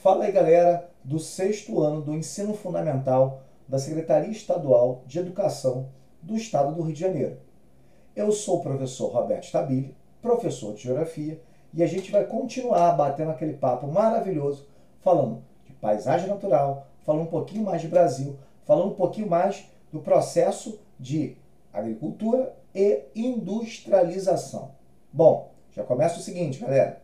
Fala aí, galera, do sexto ano do ensino fundamental da Secretaria Estadual de Educação do Estado do Rio de Janeiro. Eu sou o professor Roberto Stabile, professor de Geografia, e a gente vai continuar batendo aquele papo maravilhoso, falando de paisagem natural, falando um pouquinho mais de Brasil, falando um pouquinho mais do processo de agricultura e industrialização. Bom, já começa o seguinte, galera.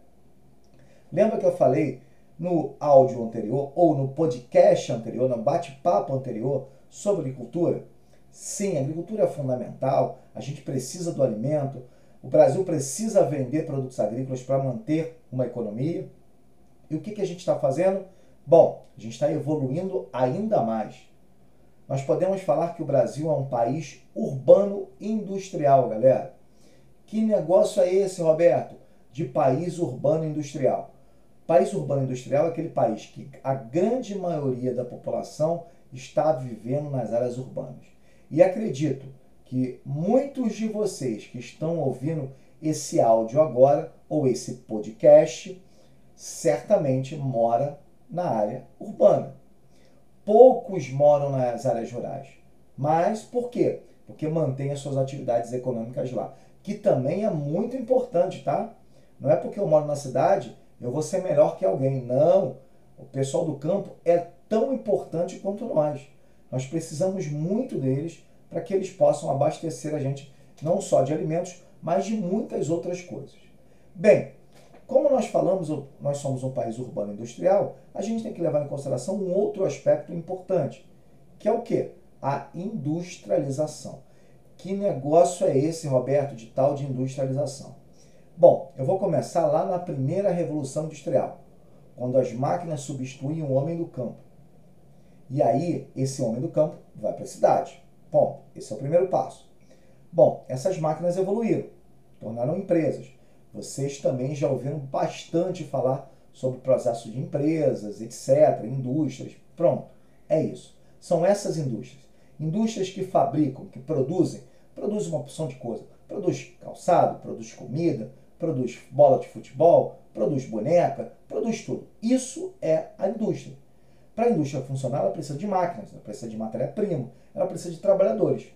Lembra que eu falei no áudio anterior ou no podcast anterior, no bate-papo anterior sobre agricultura? Sim, a agricultura é fundamental, a gente precisa do alimento, o Brasil precisa vender produtos agrícolas para manter uma economia. E o que, que a gente está fazendo? Bom, a gente está evoluindo ainda mais. Nós podemos falar que o Brasil é um país urbano industrial, galera. Que negócio é esse, Roberto? De país urbano industrial. País urbano industrial é aquele país que a grande maioria da população está vivendo nas áreas urbanas. E acredito que muitos de vocês que estão ouvindo esse áudio agora ou esse podcast certamente mora na área urbana. Poucos moram nas áreas rurais. Mas por quê? Porque mantém as suas atividades econômicas lá, que também é muito importante, tá? Não é porque eu moro na cidade eu vou ser melhor que alguém. Não. O pessoal do campo é tão importante quanto nós. Nós precisamos muito deles para que eles possam abastecer a gente não só de alimentos, mas de muitas outras coisas. Bem, como nós falamos, nós somos um país urbano industrial, a gente tem que levar em consideração um outro aspecto importante, que é o que? A industrialização. Que negócio é esse, Roberto, de tal de industrialização? Bom, eu vou começar lá na primeira revolução industrial, quando as máquinas substituem o homem do campo. E aí, esse homem do campo vai para a cidade. Bom, esse é o primeiro passo. Bom, essas máquinas evoluíram, tornaram empresas. Vocês também já ouviram bastante falar sobre o processo de empresas, etc., indústrias. Pronto, é isso. São essas indústrias. Indústrias que fabricam, que produzem, produzem uma opção de coisa. Produz calçado, produz comida, produz bola de futebol, produz boneca, produz tudo. Isso é a indústria. Para a indústria funcionar, ela precisa de máquinas, ela precisa de matéria-prima, ela precisa de trabalhadores.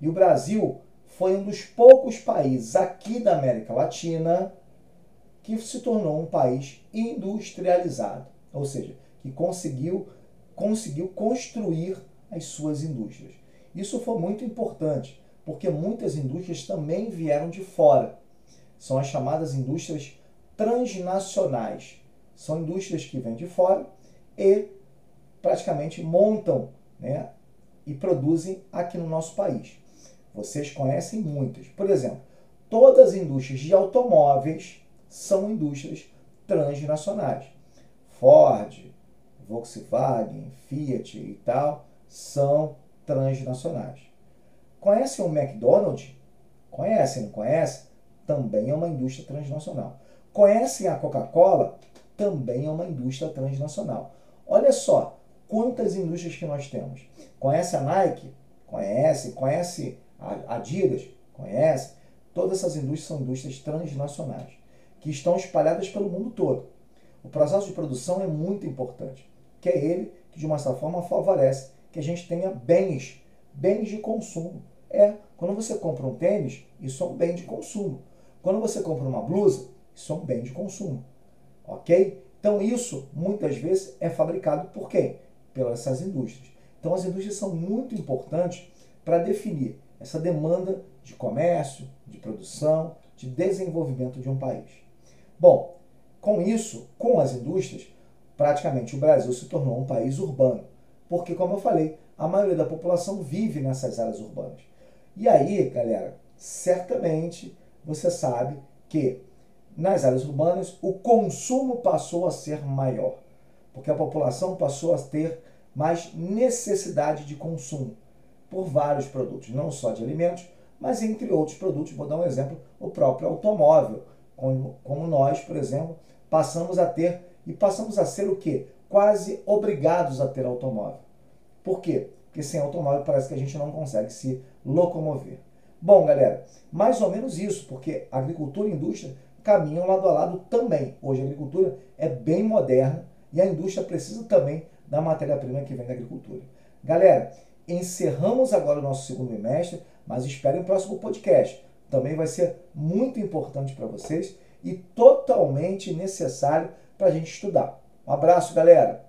E o Brasil foi um dos poucos países aqui da América Latina que se tornou um país industrializado, ou seja, que conseguiu, conseguiu construir as suas indústrias. Isso foi muito importante, porque muitas indústrias também vieram de fora. São as chamadas indústrias transnacionais. São indústrias que vêm de fora e praticamente montam né, e produzem aqui no nosso país. Vocês conhecem muitas. Por exemplo, todas as indústrias de automóveis são indústrias transnacionais. Ford, Volkswagen, Fiat e tal são transnacionais. Conhecem o McDonald's? Conhecem, não conhecem? Também é uma indústria transnacional. Conhecem a Coca-Cola? Também é uma indústria transnacional. Olha só quantas indústrias que nós temos. Conhece a Nike? Conhece. Conhece a Adidas? Conhece. Todas essas indústrias são indústrias transnacionais que estão espalhadas pelo mundo todo. O processo de produção é muito importante, que é ele que de uma certa forma favorece que a gente tenha bens, bens de consumo. É, quando você compra um tênis, isso é um bem de consumo. Quando você compra uma blusa, isso é um bem de consumo. Ok? Então isso muitas vezes é fabricado por quem? Pelas indústrias. Então as indústrias são muito importantes para definir essa demanda de comércio, de produção, de desenvolvimento de um país. Bom, com isso, com as indústrias, praticamente o Brasil se tornou um país urbano, porque, como eu falei, a maioria da população vive nessas áreas urbanas. E aí, galera, certamente você sabe que nas áreas urbanas o consumo passou a ser maior, porque a população passou a ter mais necessidade de consumo por vários produtos, não só de alimentos, mas entre outros produtos. Vou dar um exemplo: o próprio automóvel, como, como nós, por exemplo, passamos a ter e passamos a ser o quê? Quase obrigados a ter automóvel. Por quê? Porque sem automóvel parece que a gente não consegue se locomover. Bom, galera, mais ou menos isso, porque agricultura e indústria caminham lado a lado também. Hoje a agricultura é bem moderna, e a indústria precisa também da matéria-prima que vem da agricultura. Galera, encerramos agora o nosso segundo bimestre, mas esperem o próximo podcast. Também vai ser muito importante para vocês e totalmente necessário para a gente estudar. Um abraço, galera!